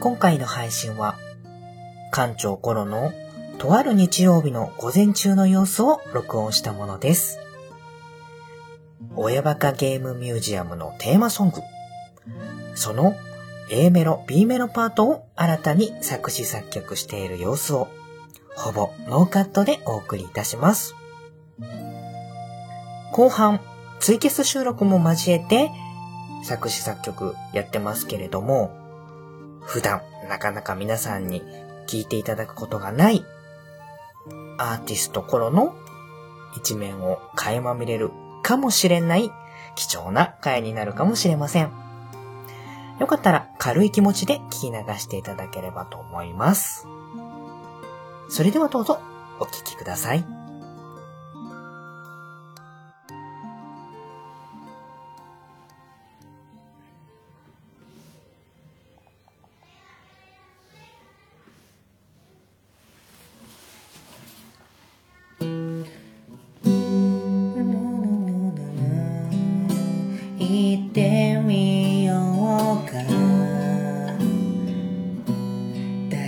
今回の配信は、館長頃のとある日曜日の午前中の様子を録音したものです。親バカゲームミュージアムのテーマソング、その A メロ、B メロパートを新たに作詞作曲している様子を、ほぼノーカットでお送りいたします。後半、ツイキャス収録も交えて、作詞作曲やってますけれども、普段なかなか皆さんに聞いていただくことがないアーティスト頃の一面を垣間見れるかもしれない貴重な回になるかもしれません。よかったら軽い気持ちで聞き流していただければと思います。それではどうぞお聴きください。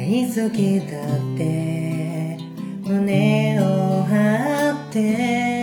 好きだって。胸を張って。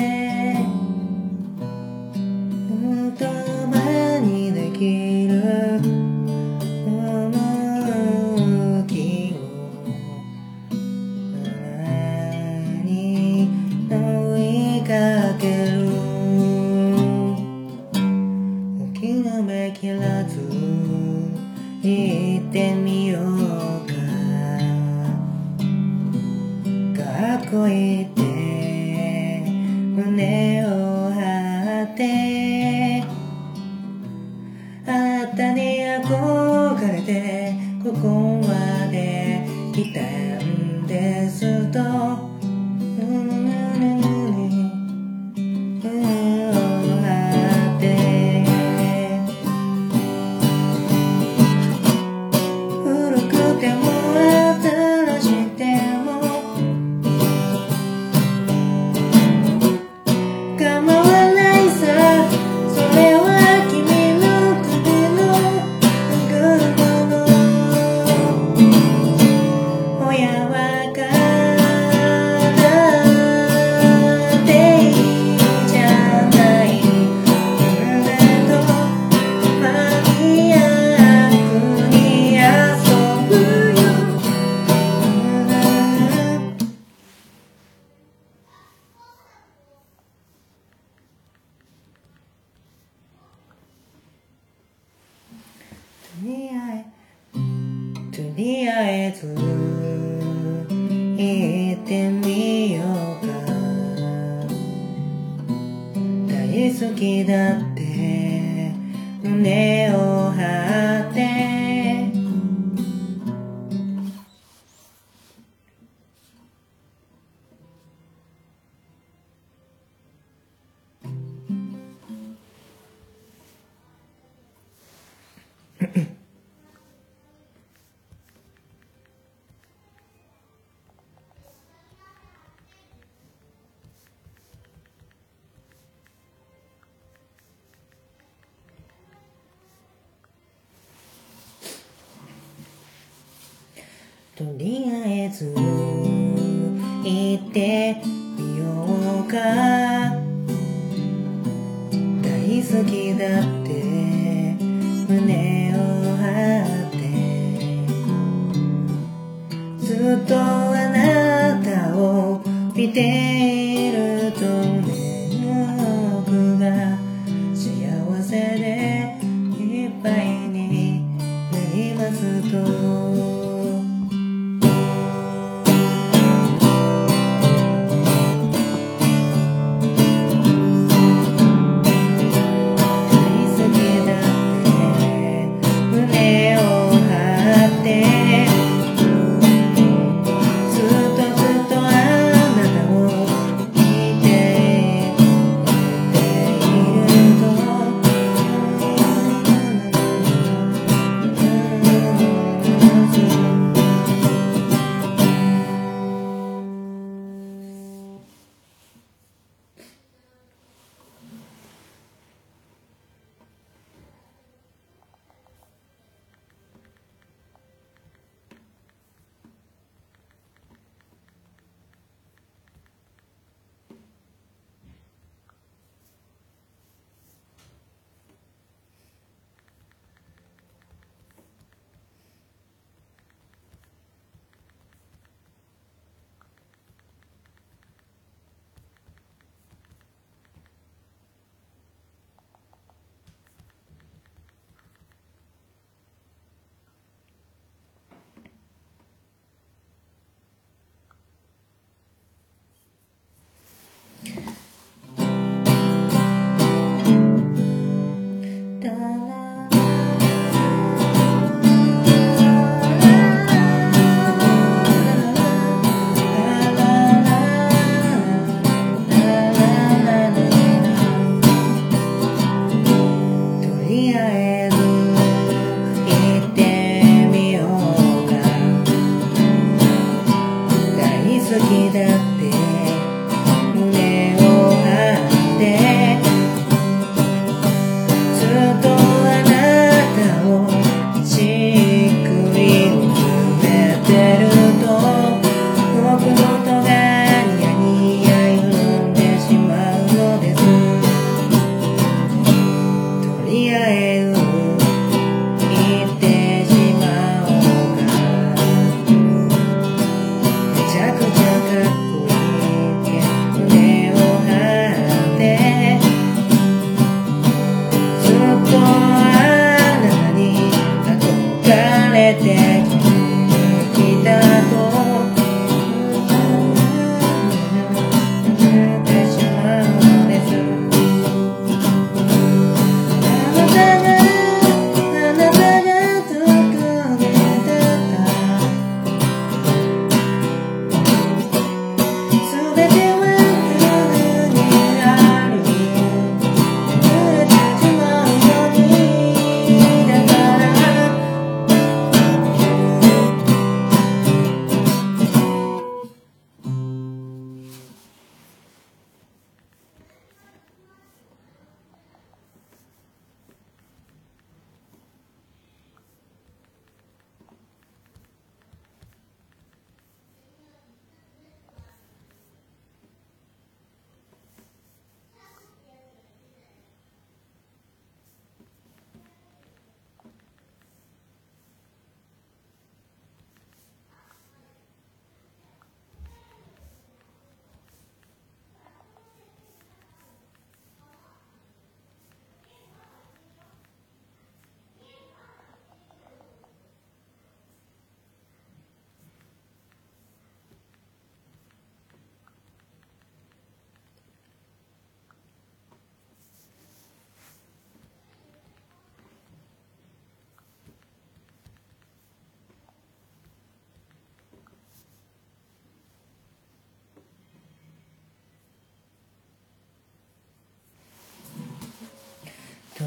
とりあえず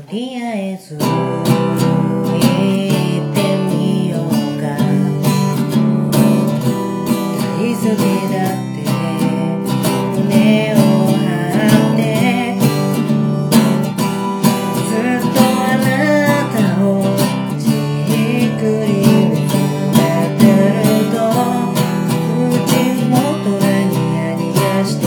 りあえず行ってみようか。大好きだって胸を張って。ずっとあなたをじっくり見つめてると。口元がニヤニヤして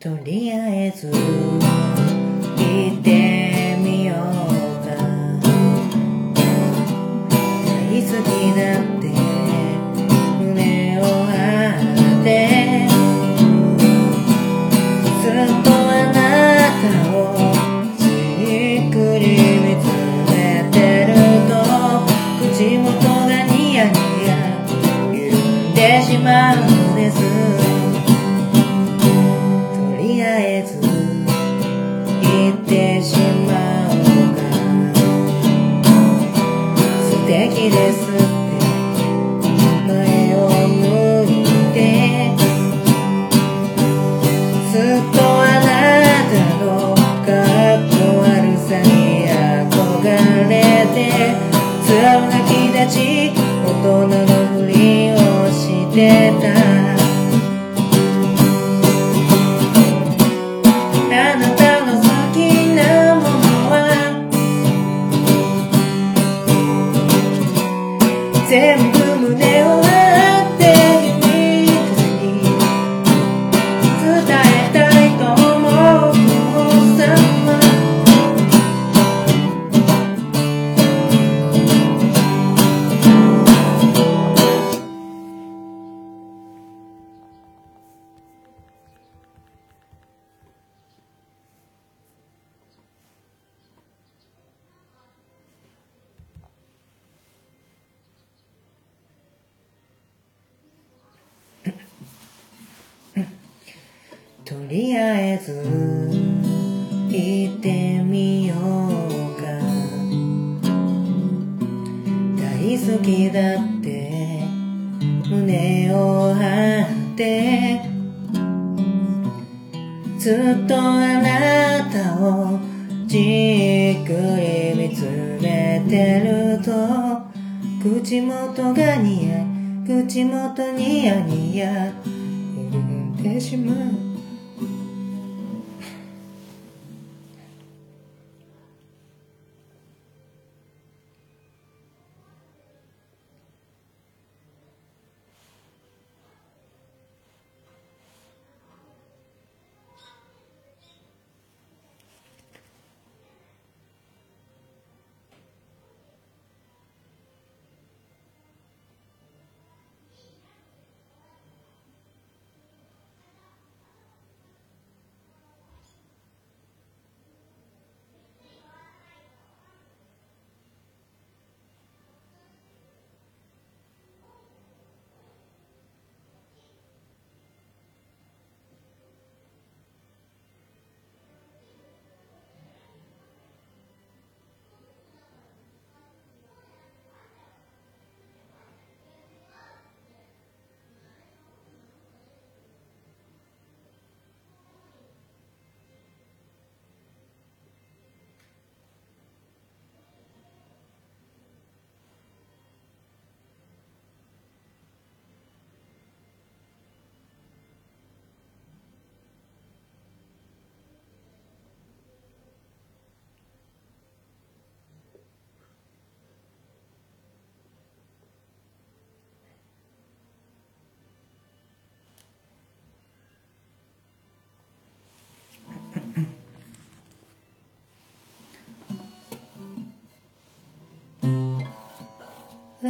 とりあえずりあえず行ってみようか大好きだって胸を張ってずっとあなたをじっくり見つめてると口元がニヤ口元ニヤニヤ揺れてしまう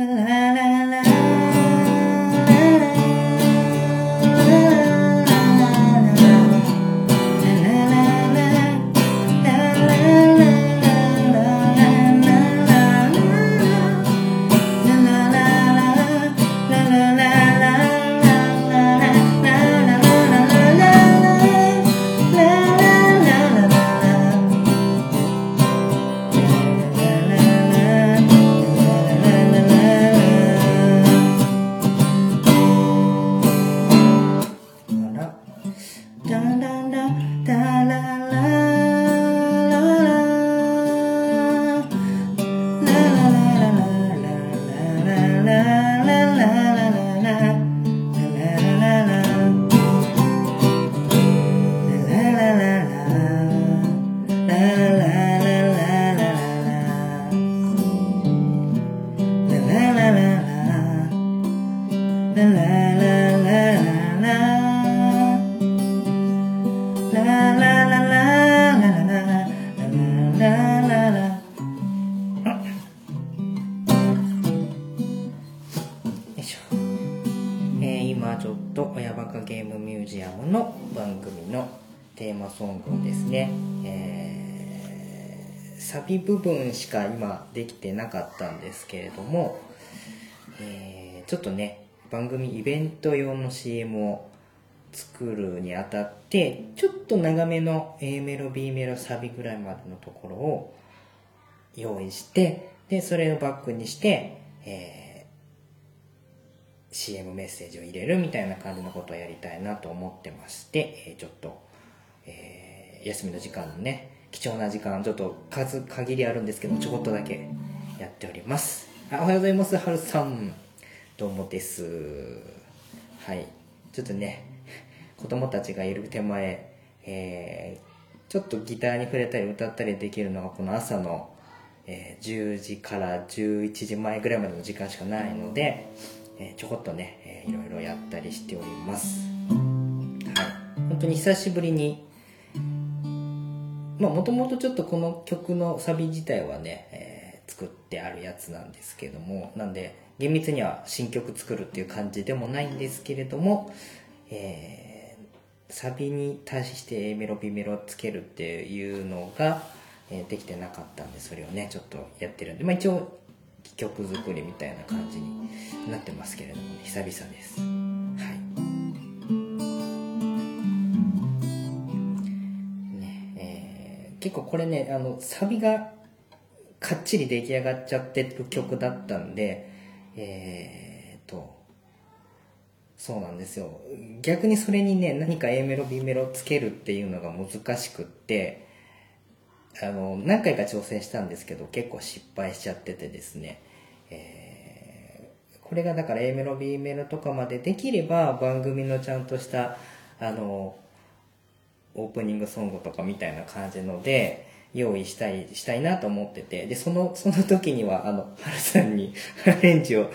I サビ部分しか今できてなかったんですけれども、えーちょっとね番組イベント用の CM を作るにあたってちょっと長めの A メロ B メロサビぐらいまでのところを用意してでそれをバックにして、えー CM メッセージを入れるみたいな感じのことをやりたいなと思ってまして、えーちょっと、えー休みの時間のね貴重な時間ちょっと数限りあるんですけどちょこっとだけやっております。あおはようございますはるさん。どうもです。はい。ちょっとね子供たちがいる手前、えーちょっとギターに触れたり歌ったりできるのがこの朝の、ええー、10時から11時前ぐらいまでの時間しかないので、えー、ちょこっとね、えー、いろいろやったりしております。はい。本当に久しぶりにまあもともとちょっとこの曲のサビ自体はね、えー、作ってあるやつなんですけどもなんで厳密には新曲作るっていう感じでもないんですけれども、えー、サビに対して A メロ B メロつけるっていうのが、えー、できてなかったんでそれをねちょっとやってるんで、まあ、一応曲作りみたいな感じになってますけれども、ね、久々です。結構これねあのサビがかっちり出来上がっちゃってる曲だったんでえー、っとそうなんですよ。逆にそれにね何か A メロ B メロつけるっていうのが難しくってあの何回か挑戦したんですけど結構失敗しちゃっててですね、えー、これがだから A メロ B メロとかまでできれば番組のちゃんとしたあのオープニングソングとかみたいな感じので、用意したい、したいなと思ってて、で、その、その時には、あの、はるさんにアレンジを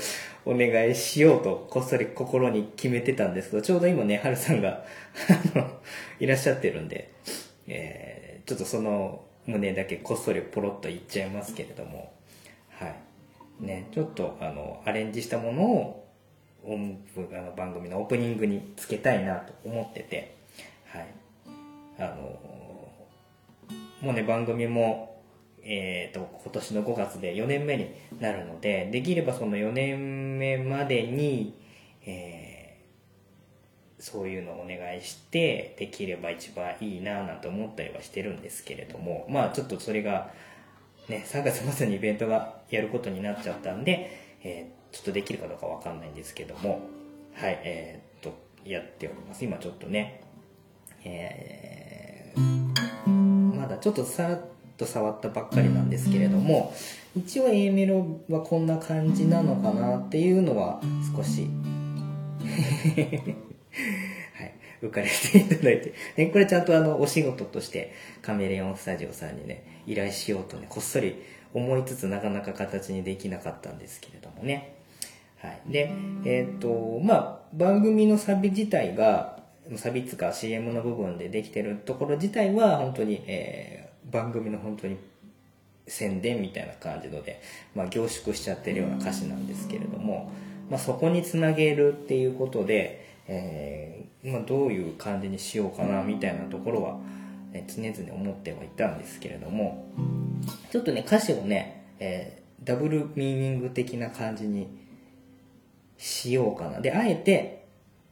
お願いしようと、こっそり心に決めてたんですけど、ちょうど今ね、はるさんがあの、いらっしゃってるんで、えー、ちょっとその胸だけこっそりポロッと言っちゃいますけれども、はい。ね、ちょっと、あの、アレンジしたものを、音符、あの、番組のオープニングにつけたいなと思ってて、はい。あのもうね番組も、えーと、今年の5月で4年目になるのでできればその4年目までに、えー、そういうのをお願いしてできれば一番いいななんて思ったりはしてるんですけれどもまあちょっとそれがね3月末にイベントがやることになっちゃったんで、えー、ちょっとできるかどうかわかんないんですけどもはいえー、っとやっております。今ちょっとねえー、まだちょっとさらっと触ったばっかりなんですけれども一応 A メロはこんな感じなのかなっていうのは少し はい浮かれていただいて、ね、これちゃんとあのお仕事としてカメレオンスタジオさんにね依頼しようとねこっそり思いつつなかなか形にできなかったんですけれどもねはい。で、えっ、ー、と、まあ、番組のサビ自体が、サビつか CM の部分でできてるところ自体は本当に、えー、番組の本当に宣伝みたいな感じので、まあ、凝縮しちゃってるような歌詞なんですけれども、まあ、そこにつなげるっていうことで、えー、まあ、どういう感じにしようかなみたいなところは、え、常々思ってはいたんですけれどもちょっとね歌詞をね、えー、ダブルミーニング的な感じにしようかな。であえて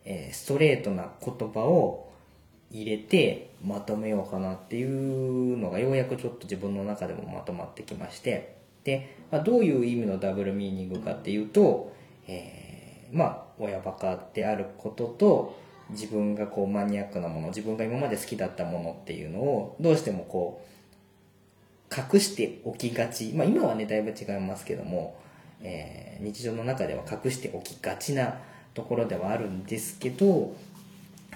えー、ストレートな言葉を入れてまとめようかなっていうのがようやくちょっと自分の中でもまとまってきまして。で、まあ、どういう意味のダブルミーニングかっていうと、えー、まあ親バカであることと自分がこうマニアックなもの自分が今まで好きだったものっていうのをどうしてもこう隠しておきがち。まあ今はねだいぶ違いますけども、えー、日常の中では隠しておきがちなところではあるんですけど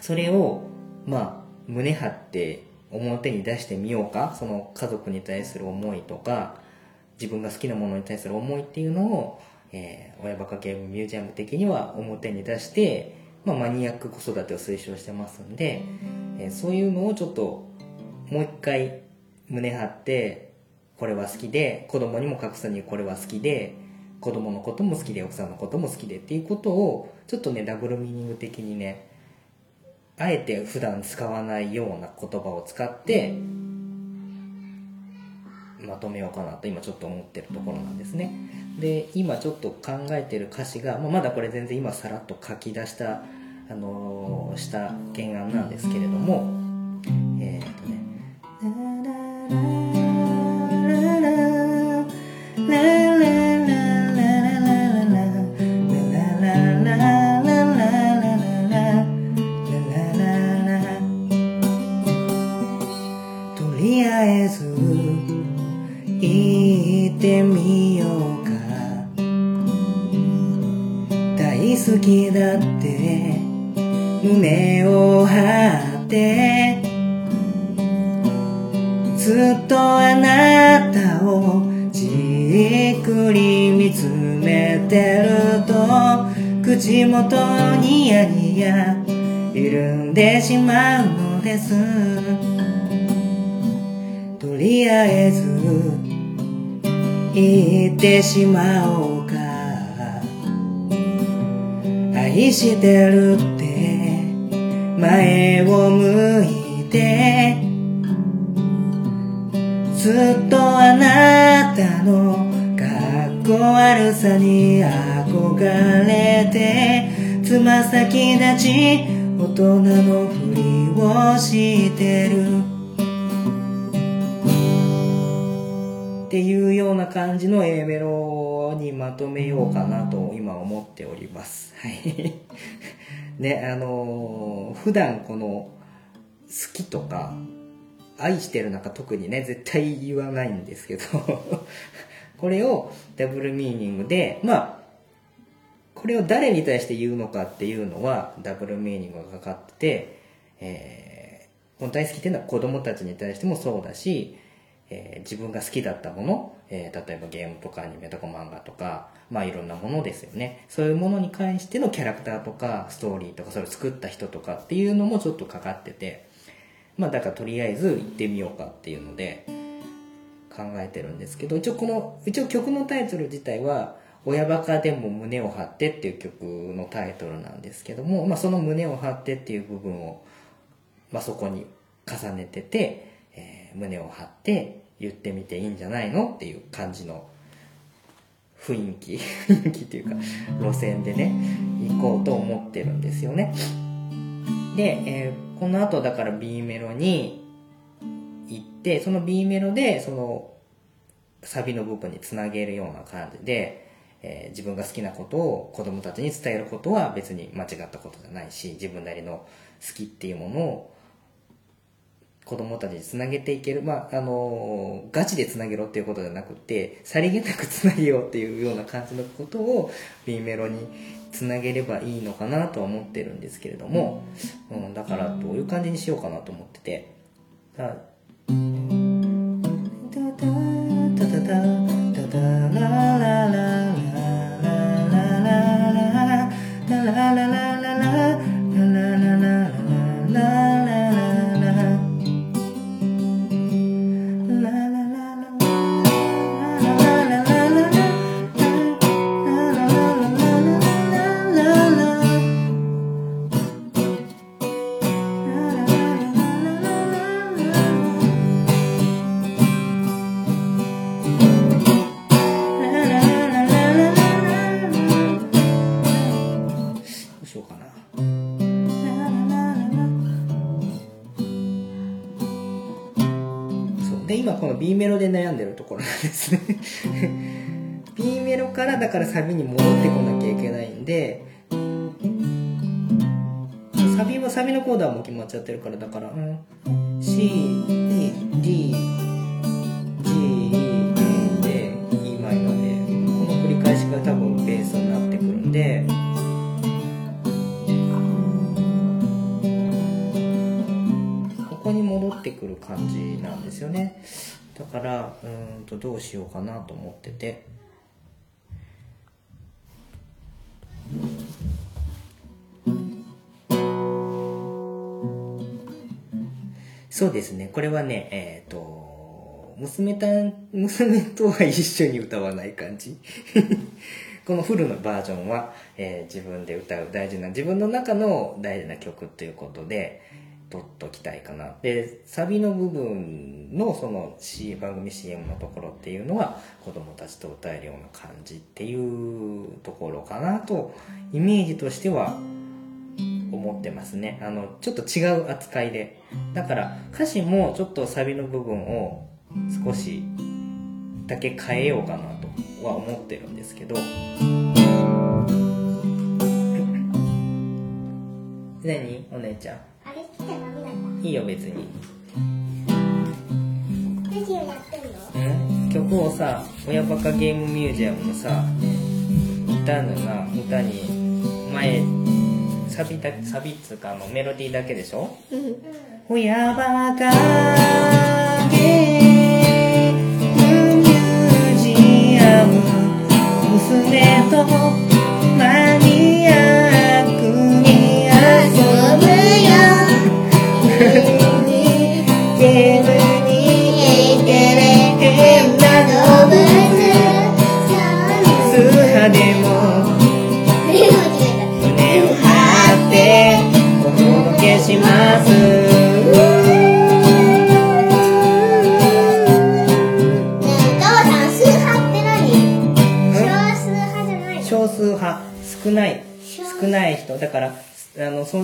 それをまあ胸張って表に出してみようか。その家族に対する思いとか自分が好きなものに対する思いっていうのを、えー、親バカゲームミュージアム的には表に出して、まあ、マニアック子育てを推奨してますんで、えー、そういうのをちょっともう一回胸張ってこれは好きで子供にも隠さにこれは好きで子供のことも好きで奥さんのことも好きでっていうことをちょっとねダブルミーニング的にねあえて普段使わないような言葉を使ってまとめようかなと今ちょっと思ってるところなんですね。で今ちょっと考えてる歌詞が、まあ、まだこれ全然今さらっと書き出したあのー、した原案なんですけれどもえー、しまおうか。愛してるって。前を向いて。ずっとあなたのかっこ悪さに憧れて。つま先立ち大人のふりをしてる。っていうような感じの A メロ。まとめようかなと今思っております。はい。ね、あのー、普段この、好きとか、愛してるなんか特にね、絶対言わないんですけど これをダブルミーニングで、まあ、これを誰に対して言うのかっていうのは、ダブルミーニングがかかってて、えー、この大好きっていうのは子供たちに対してもそうだし、えー、自分が好きだったもの、えー、例えばゲームとかアニメとか漫画とか、まあいろんなものですよね。そういうものに関してのキャラクターとか、ストーリーとか、それを作った人とかっていうのもちょっとかかってて、まあだからとりあえず行ってみようかっていうので、考えてるんですけど、一応この、一応曲のタイトル自体は、親バカでも胸を張ってっていう曲のタイトルなんですけども、まあその胸を張ってっていう部分を、まあそこに重ねてて、胸を張って言ってみていいんじゃないの？っていう感じの雰囲気。雰囲気というか路線でね行こうと思ってるんですよね。で、えー、この後だから B メロに行ってその B メロでそのサビの部分につなげるような感じで、えー、自分が好きなことを子供たちに伝えることは別に間違ったことじゃないし自分なりの好きっていうものを子供たちにつなげていける、まあ、あのガチでつなげろっていうことじゃなくてさりげなくつなげようっていうような感じのことを B メロにつなげればいいのかなとは思ってるんですけれども、うん、だからどういう感じにしようかなと思ってて。ダダダダダダメロで悩んでるところなんですね。B メロからだからサビに戻ってこなきゃいけないんで、サビはサビのコードはもう決まっちゃってるからだから、うん、C、D、G、E で E マイナーで、この繰り返しが多分ベースになってくるんで、ここに戻ってくる感じなんですよねだからうんとどうしようかなと思ってて。そうですね。これはねえっ、と娘た 娘とは一緒に歌わない感じ。このフルのバージョンは、えー自分で歌う大事な自分の中の大事な曲ということで取っときたいかな。でサビの部分のその、C、番組 CM のところっていうのは子供たちと歌えるような感じっていうところかなとイメージとしては思ってますね。あのちょっと違う扱いで。だから歌詞もちょっとサビの部分を少しだけ変えようかなとは思ってるんですけど。何？お姉ちゃん。あれ来てダメなんだいいよ別に。何をやってんの？うん？曲をさ親バカゲームミュージアムのさ歌のな歌に前サビだサビっつうかあのメロディーだけでしょ？親バカゲームミュージアム娘と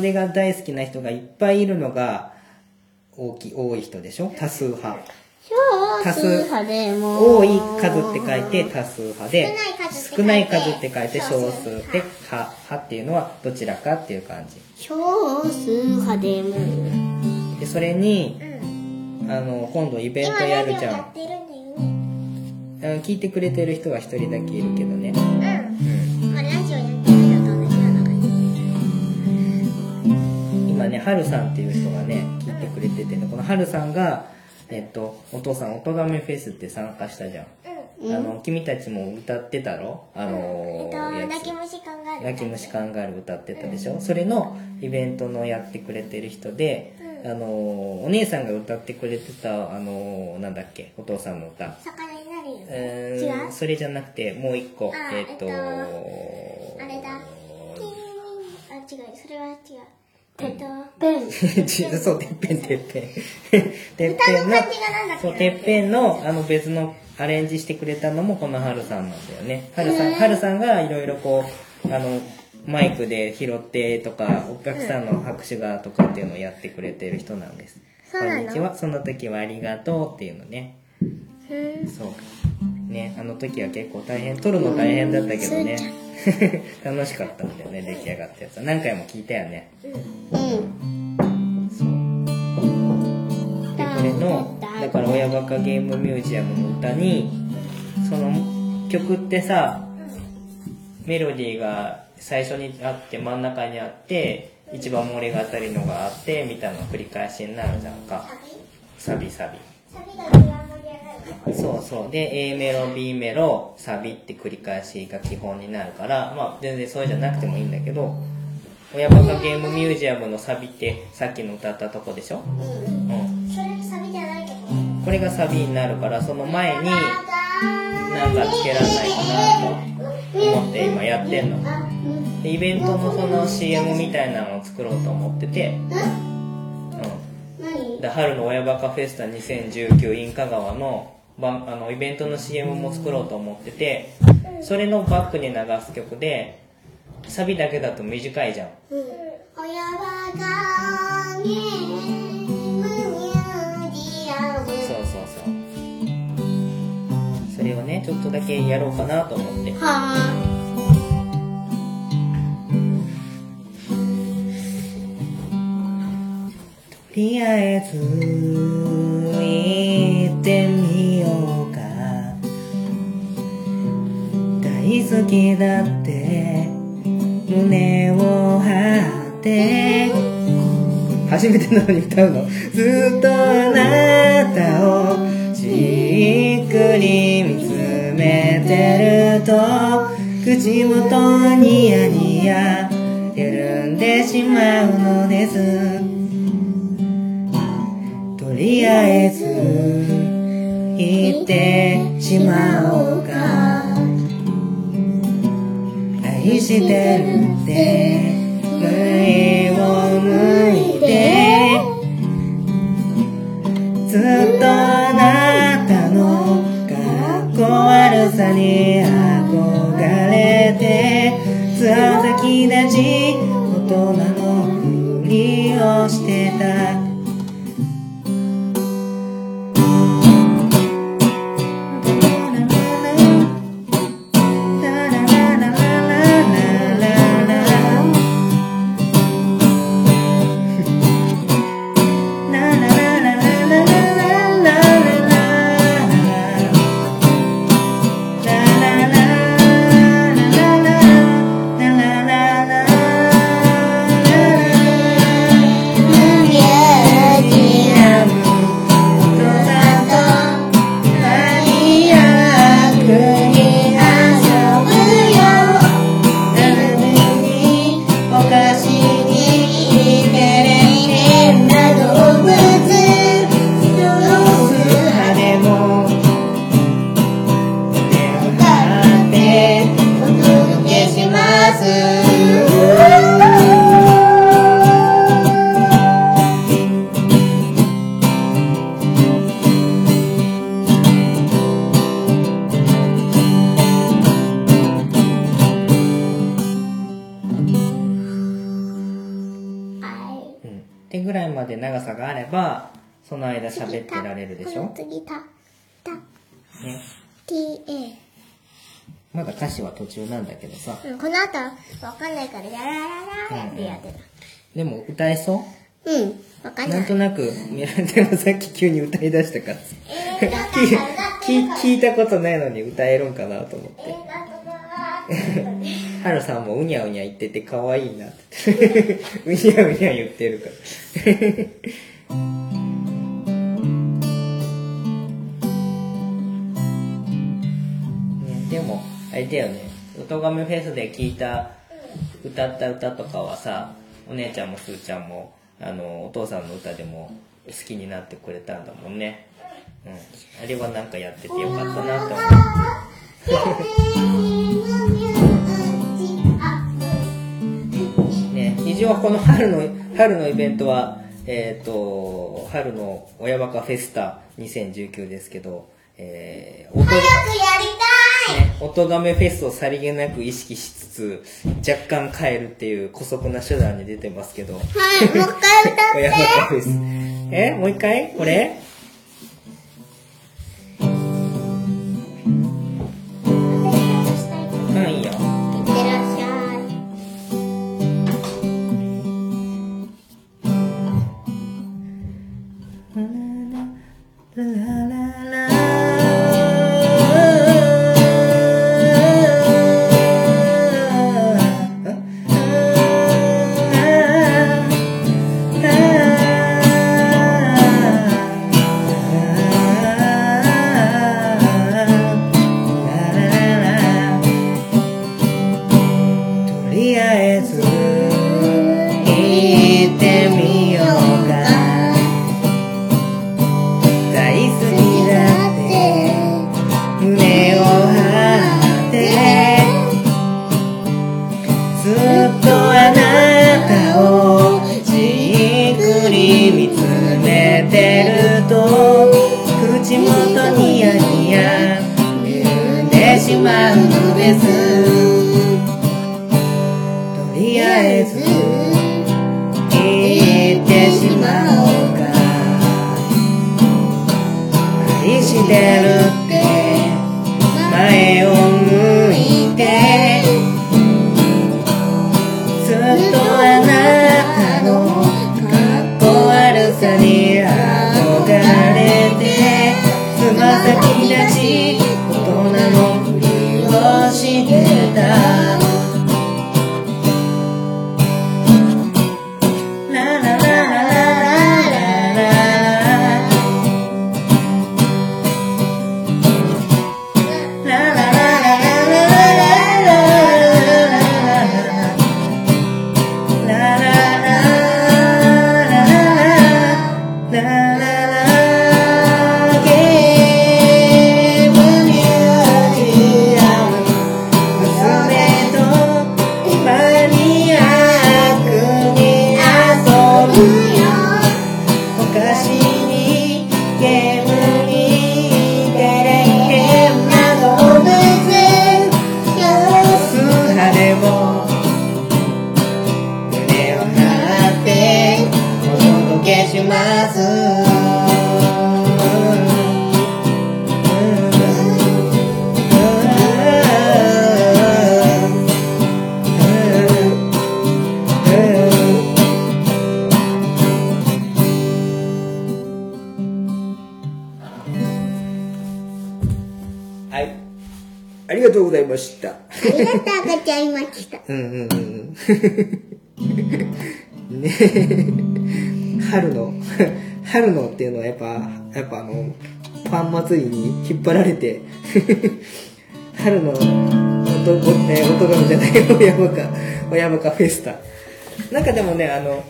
あのそれが大好きな人がいっぱいいるのが大き多い人でしょ？多数派。多数派でも。多い数って書いて多数派で少ない数って書いて少数で派。派っていうのはどちらかっていう感じ。少数派でも。でそれにあの今度イベントやるじゃん。聞いてくれてる人は一人だけいるけどね今ねはるさんっていう人がね聞いてくれててねこのはるさんがえっとお父さん音亀フェスって参加したじゃん。あの君たちも歌ってたろ？あの泣き虫考える泣き虫カンガルー歌ってたでしょ？それのイベントのやってくれてる人で、あのお姉さんが歌ってくれてたあのなんだっけ？お父さんの歌。魚になるよう違う？ーんそれじゃなくてもう一個。あえっと、えっあれだ。あ違う。それは違うえっとペンそうてっぺんてっぺんて。っぺんのそうてっぺんのあの別のアレンジしてくれたのもこのはるさんなんだよね。はるさん。はるさんがいろいろこうあのマイクで拾ってとかお客さんの拍手がとかっていうのをやってくれてる人なんです。こんにちは。その時はありがとうっていうのね。そうねあの時は結構大変撮るの大変だったけどね。楽しかったんだよね出来上がったやつ。は何回も聞いたよね。うん。そう。でこれのだから親バカゲームミュージアムの歌にその曲ってさメロディーが最初にあって真ん中にあって一番盛りが当たりのがあってみたいな繰り返しになるじゃんか。サビサビ。サビそうそう。で A メロ B メロサビって繰り返しが基本になるからまあ全然それじゃなくてもいいんだけど親バカゲームミュージアムのサビってさっきの歌ったとこでしょ？うんそれサビじゃないけど。これがサビになるからその前になんかつけられないかなと思って今やってんの。でイベントのその CM みたいなのを作ろうと思っててうん。何で春の親バカフェスタ2019インカ川のばあのイベントの CM も作ろうと思っててそれのバックに流す曲でサビだけだと短いじゃん。親バカそうそうそう。それをねちょっとだけやろうかなと思って。はとりあえず行ってみようか。大好きだって。胸を張って。初めてなのに歌うの？ずっとあなたをじっくり見つめてると口元ニヤニヤ緩んでしまうのです。りあえず行ってしまおうか。愛してるって上を向いて。ずっとあなたのかっこ悪さに憧れてつま先立ち喋ってられるでしょ？次たたね。ta まだ歌詞は途中なんだけどさ。うんこの後わかんないからやららららってやってたでも歌えそう？うんわかんなないんとなく、もさっき急に歌い出したから。聞 聞いたことないのに歌えるんかなと思って。はるさんもうにゃうにゃ言ってて可愛いなって。うにゃうにゃ言ってるから。あれだよね。音亀フェスで聞いた、歌った歌とかはさ、お姉ちゃんもすーちゃんも、あの、お父さんの歌でも好きになってくれたんだもんね。うん。あれはなんかやっててよかったなって思う。ね、一応この春の、春のイベントは、えっ、と、春の親バカフェスタ2019ですけど、えー、音早くやりたいね、音がめフェスをさりげなく意識しつつ、若干変えるっていう姑息な手段に出てますけど。はいもう一回歌って。親バカフェス。えもう一回？これ？まうのです。とりあえず言ってしまおうか。愛してる。ました。ありがとうございましたうんうんうんうん。ね 春の、春のっていうのはやっぱ、やっぱあの、パン祭りに引っ張られて、春の音、音、えー音がめじゃない、親バカ、親バカフェスタ。なんかでもね、あの、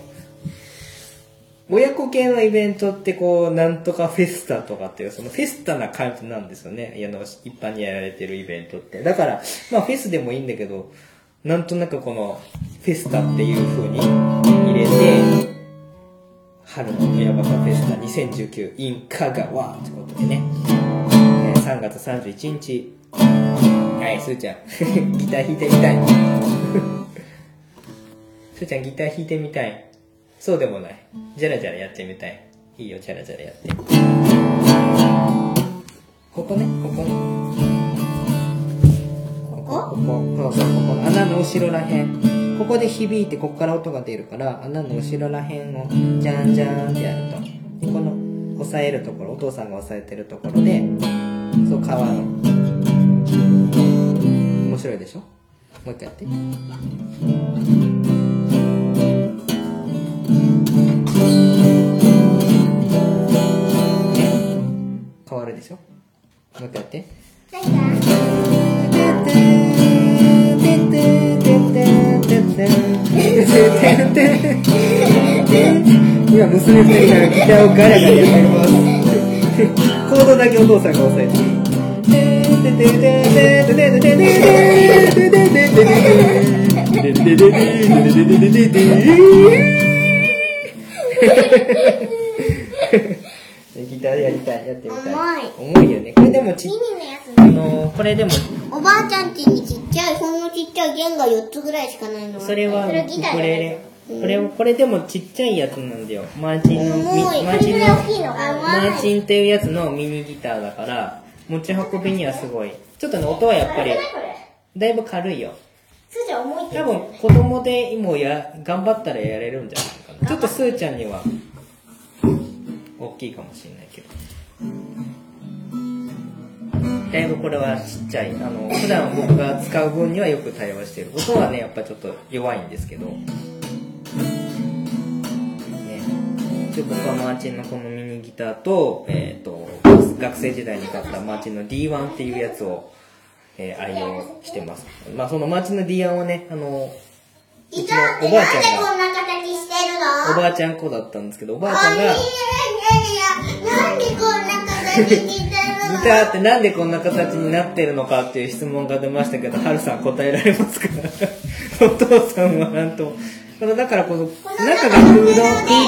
親子系のイベントってこう、なんとかフェスタとかっていう、そのフェスタな感じなんですよね。あの、一般にやられてるイベントって。だから、まあフェスでもいいんだけど、なんとなくこのフェスタっていう風に入れて、春の親バカフェスタ2019 in 香川ってことでね、え3月31日、はい、すーちゃん、ギター弾いてみたい。すーちゃんギター弾いてみたい。そうでもない。じゃらじゃらやってみたい。いいよ、じゃらじゃらやって。ここね、ここ。ここここ？そうそう、ここの穴の後ろらへん。ここで響いて、ここから音が出るから、穴の後ろらへんを、じゃんじゃんってやると。でこの、押さえるところ、お父さんが押さえてるところで、そう、川の。面白いでしょ？もう一回やって。変わるでしょ？もう一回やって。今娘二人がギターをガラガラやってますコードだけお父さんが押さえてギターやりたいやってみたい。重い。よね。これでもちミニのやつあね。のこれでもおばあちゃん家にちっちゃい、ほんのちっちゃい弦が4つぐらいしかないの。それはウクギターじゃないレレこれこれでもちっちゃいやつなんだよ。マーチンのみ重い。マーチンのこれぐらい大きいのがマーチンっていうやつのミニギターだから持ち運びにはすごい。ちょっとね音はやっぱり。だいぶ軽いよ。すーちゃん重いって多分子供でもや頑張ったらやれるんじゃないかな。ちょっとスーちゃんには大きいかもしれないけど。だいぶこれはちっちゃい。あの普段僕が使う分にはよく対応してる。音はねやっぱちょっと弱いんですけど。ね。で僕はマーチンのこのミニギターと,、えー、と学生時代に買ったマーチンの D1 っていうやつを、えー愛用してます。まあそのマーチンの D1 はねあのうってのおばあちなんでゃんがこんな形してるのおばあちゃん子だったんですけどおばあちゃんがなんでこんな形にしてるの？ギターってなんでこんな形になってるのかっていう質問が出ましたけど、はるさん答えられますか？お父さんはなんと。このだからこの中が空洞、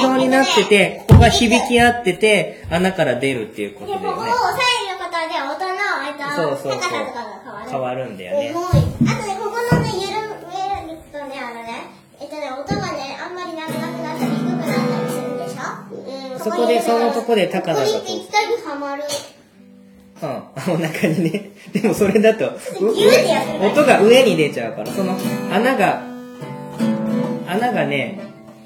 空洞になってて、ここが響き合ってて、穴から出るっていうことでここをだよね。押さえることで音の、えっと、そうそうそう高さとかが変わる。変わるんだよね。重い。あとね、ここのね、緩めるとね、あのね、えっとね、音がね、あんまりなくなくなったり低くなったりするでしょ？うん。そこで、そのとこで高さがこここにぴったりはまる。う、うん、お腹にね。でもそれだと、音が上に出ちゃうから、その穴が、穴がね、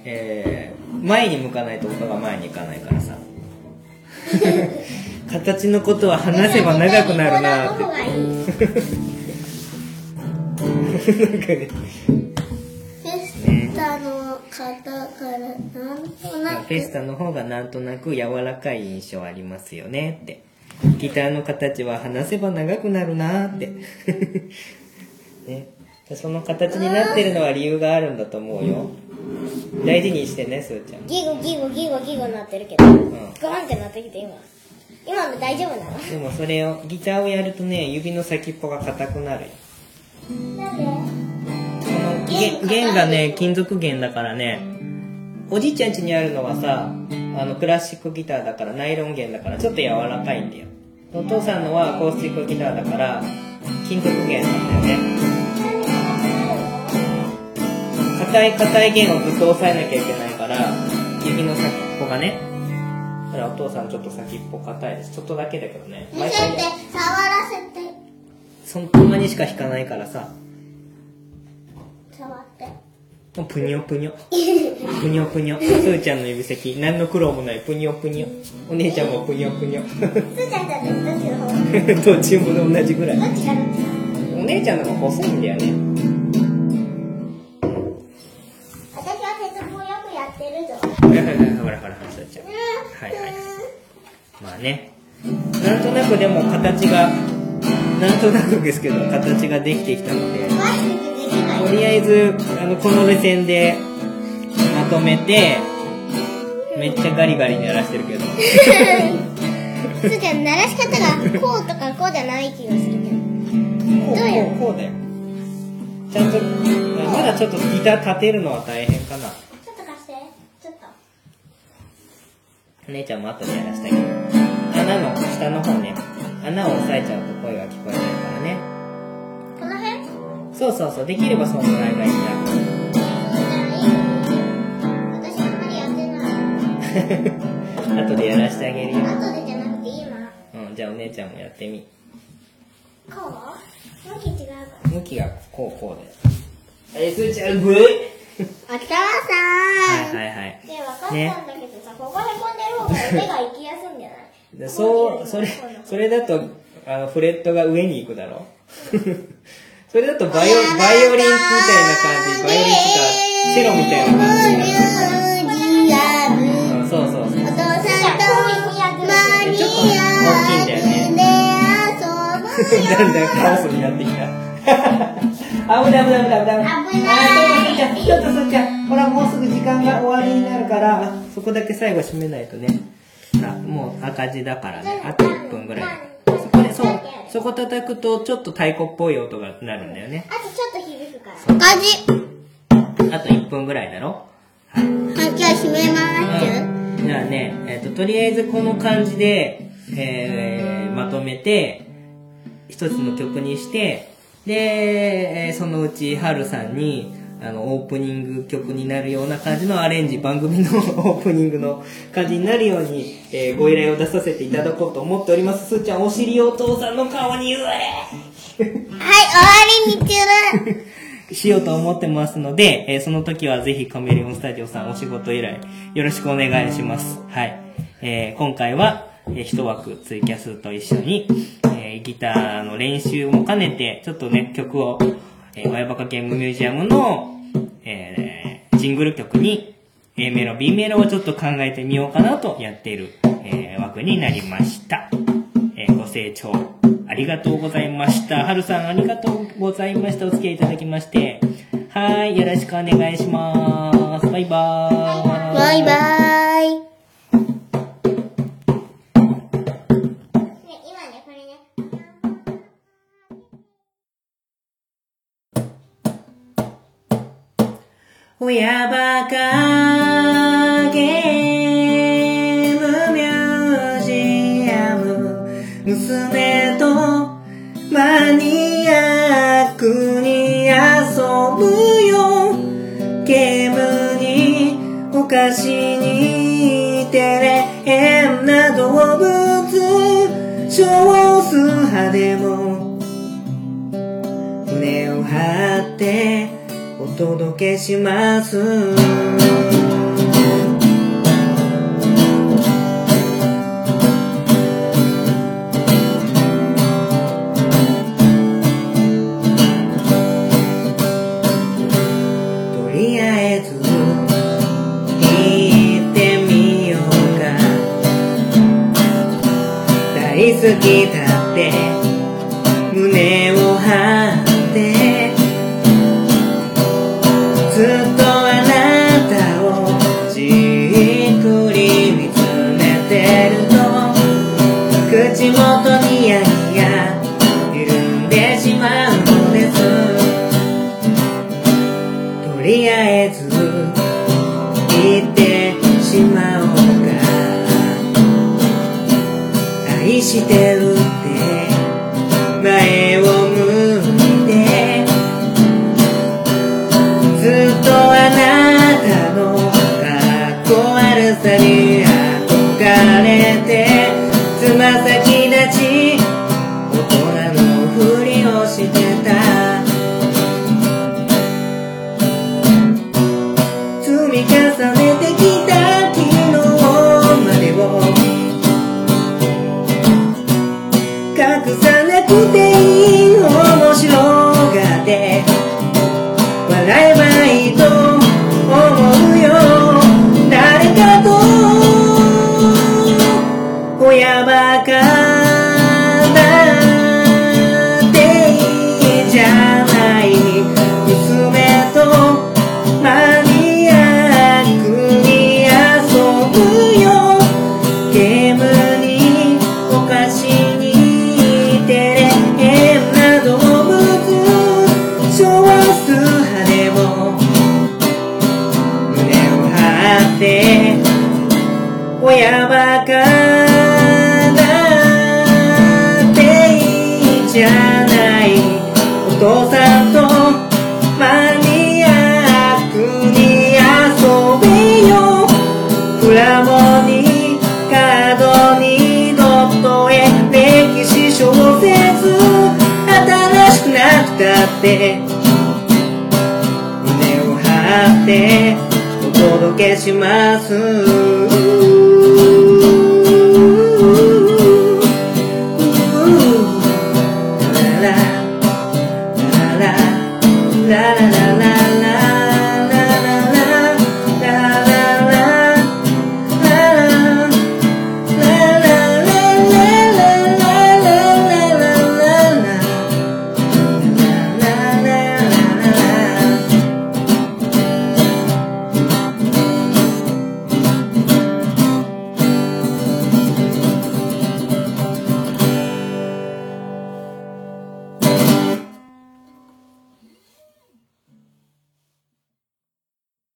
えー、前に向かないと音が前に行かないからさ。形のことは話せば長くなるなーって。なんかね、スタの方からなんとなく。フェスタの方がなんとなく柔らかい印象ありますよねって。ギターの形は話せば長くなるなーって。ね。その形になってるのは理由があるんだと思うよ。大事にしてね、すーちゃん。ギゴギゴギゴギゴなってるけど、んゴンってなってきて今。今の大丈夫なの？でもそれを、ギターをやるとね、指の先っぽが硬くなるよ。なんで？弦弦がね、金属弦だからね、おじいちゃん家にあるのはさ、あの、クラシックギターだから、ナイロン弦だから、ちょっと柔らかいんだよ。お父さんのはアコースティックギターだから、金属弦なんだよね。硬い硬い弦をずっと押さえなきゃいけないから、指の先っぽがね。だからお父さんちょっと先っぽ硬いです。ちょっとだけだけどね。見せて、触らせて、そんたまにしか弾かないからさ、触って。ぷにょぷにょ。ぷにょぷにょ。すーちゃんの指先、何の苦労もないぷにょぷにょ。お姉ちゃんもぷにょぷにょ。すーちゃんだってどっちの方どっちも同じぐらい。どっちがどっちお姉ちゃんの方が細いんだよね。私は鉄棒よくやってるぞ。はいはいはい、ほらほら、すーちゃん。はいはい。まあね。なんとなくでも形が、なんとなくですけど、形ができてきたので？とりあえず、あの、この目線でまとめて、めっちゃガリガリ鳴らしてるけど。すーちゃん、鳴らし方がこうとかこうじゃない気がするけど。こう、どうやるこう、こうだよ。ちゃんと、あまだちょっとギター立てるのは大変かな。ちょっと貸してちょっとお姉ちゃんも後でやらせてあげる。穴の下の方ね。穴を押さえちゃうと声が聞こえないそうそうそう、できればそのぐらいがいいんだ。そうじゃな後でやらせてあげるよ。後でじゃなくて今うん、じゃあお姉ちゃんもやってみ。こう向き違うから向きがこうこうで。え、すーちゃん、ぐいお母さはいはいはい。で分かったんだけどさ、ここへこんでる方が腕が行きやすいんじゃないでそう、それ、それだと、あの、フレットが上に行くだろ それだとバイオ、バイオリンみたいな感じ、バイオリンっていうか、チェロみたいな感じになるそうそうそう。ちょっと大きいんだよね。アだんだんカオスになってきた。あ、危ない危ない危ない危ない。ちょっとちょっとそっちゃん。ほら、もうすぐ時間が終わりになるから、あそこだけ最後締めないとね。あ、もう赤字だからね。あと1分ぐらい。そこで、そう、そこ叩くと、ちょっと太鼓っぽい音がなるんだよね。あとちょっと響くからおかじ。あと1分ぐらいだろ？はい。あ、じゃあ閉めます。うんじゃあね、えっ、と、とりあえずこの感じで、えー、まとめて、一つの曲にして、で、えーそのうち、はるさんに、あの、オープニング曲になるような感じのアレンジ、番組の オープニングの感じになるように、えーご依頼を出させていただこうと思っております。すーちゃん、お尻をお父さんの顔に言えはい、終わりにする。しようと思ってますので、えーその時はぜひカメレオンスタジオさんお仕事依頼よろしくお願いします。はい。えー今回は、えー一枠ツイキャスと一緒に、えーギターの練習も兼ねて、ちょっとね、曲を、えー、ワイバカゲームミュージアムの、えージングル曲に、A メロ、B メロをちょっと考えてみようかなとやっている、えー枠になりました。えーご清聴ありがとうございました。はるさんありがとうございました。お付き合いいただきまして。はい、よろしくお願いします。バイバーイ。バイバーイ。親バカゲームミュージアム娘とマニアックに遊ぶよ。ゲームにお菓子にテレ変な動物。少数派でも。胸を張って。とりあえず行ってみようか。大好きだって。します